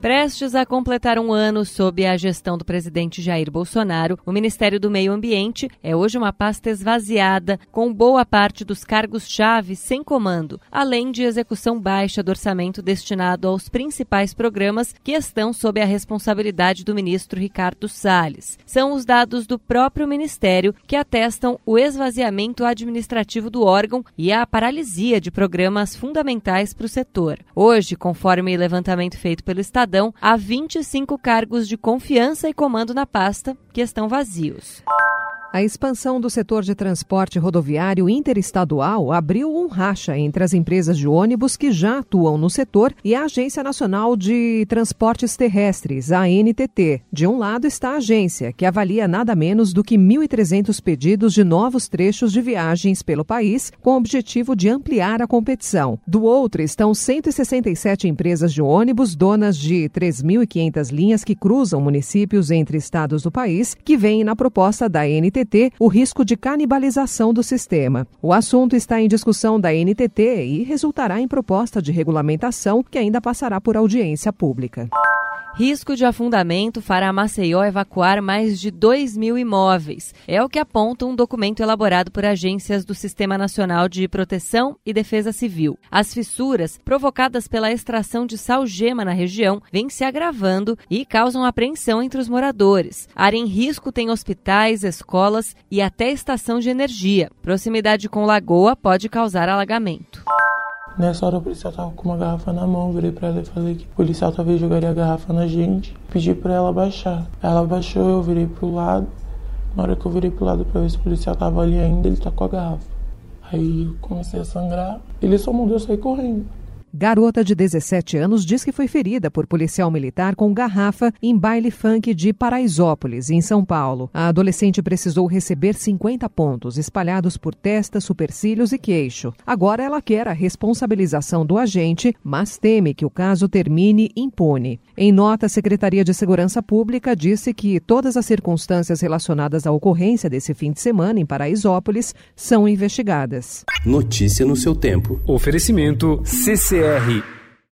Prestes a completar um ano sob a gestão do presidente Jair Bolsonaro, o Ministério do Meio Ambiente é hoje uma pasta esvaziada, com boa parte dos cargos-chave sem comando, além de execução baixa do orçamento destinado aos principais programas que estão sob a responsabilidade do ministro Ricardo Salles. São os dados do próprio Ministério que atestam o esvaziamento administrativo do órgão e a paralisia de programas fundamentais para o setor. Hoje, conforme levantamento feito pelo Estado, Estadão há 25 cargos de confiança e comando na pasta que estão vazios. A expansão do setor de transporte rodoviário interestadual abriu um racha entre as empresas de ônibus que já atuam no setor e a Agência Nacional de Transportes Terrestres, a ANTT. De um lado está a agência, que avalia nada menos do que 1.300 pedidos de novos trechos de viagens pelo país, com o objetivo de ampliar a competição. Do outro estão 167 empresas de ônibus, donas de 3.500 linhas que cruzam municípios entre estados do país, que vêm na proposta da ANTT NTT o risco de canibalização do sistema. O assunto está em discussão da NTT e resultará em proposta de regulamentação que ainda passará por audiência pública. Risco de afundamento fará Maceió evacuar mais de 2 mil imóveis. É o que aponta um documento elaborado por agências do Sistema Nacional de Proteção e Defesa Civil. As fissuras, provocadas pela extração de sal-gema na região, vêm se agravando e causam apreensão entre os moradores. A área em risco tem hospitais, escolas e até estação de energia. Proximidade com lagoa pode causar alagamento. Nessa hora o policial tava com uma garrafa na mão, virei pra ela e falei que o policial talvez jogaria a garrafa na gente. Pedi pra ela baixar. Ela baixou, eu virei pro lado. Na hora que eu virei pro lado pra ver se o policial tava ali ainda, ele tá com a garrafa. Aí eu comecei a sangrar. Ele só mandou eu sair correndo. Garota de 17 anos diz que foi ferida por policial militar com garrafa em baile funk de Paraisópolis, em São Paulo. A adolescente precisou receber 50 pontos espalhados por testa, supercílios e queixo. Agora ela quer a responsabilização do agente, mas teme que o caso termine impune. Em nota, a Secretaria de Segurança Pública disse que todas as circunstâncias relacionadas à ocorrência desse fim de semana em Paraisópolis são investigadas. Notícia no seu tempo. Oferecimento CC CRI.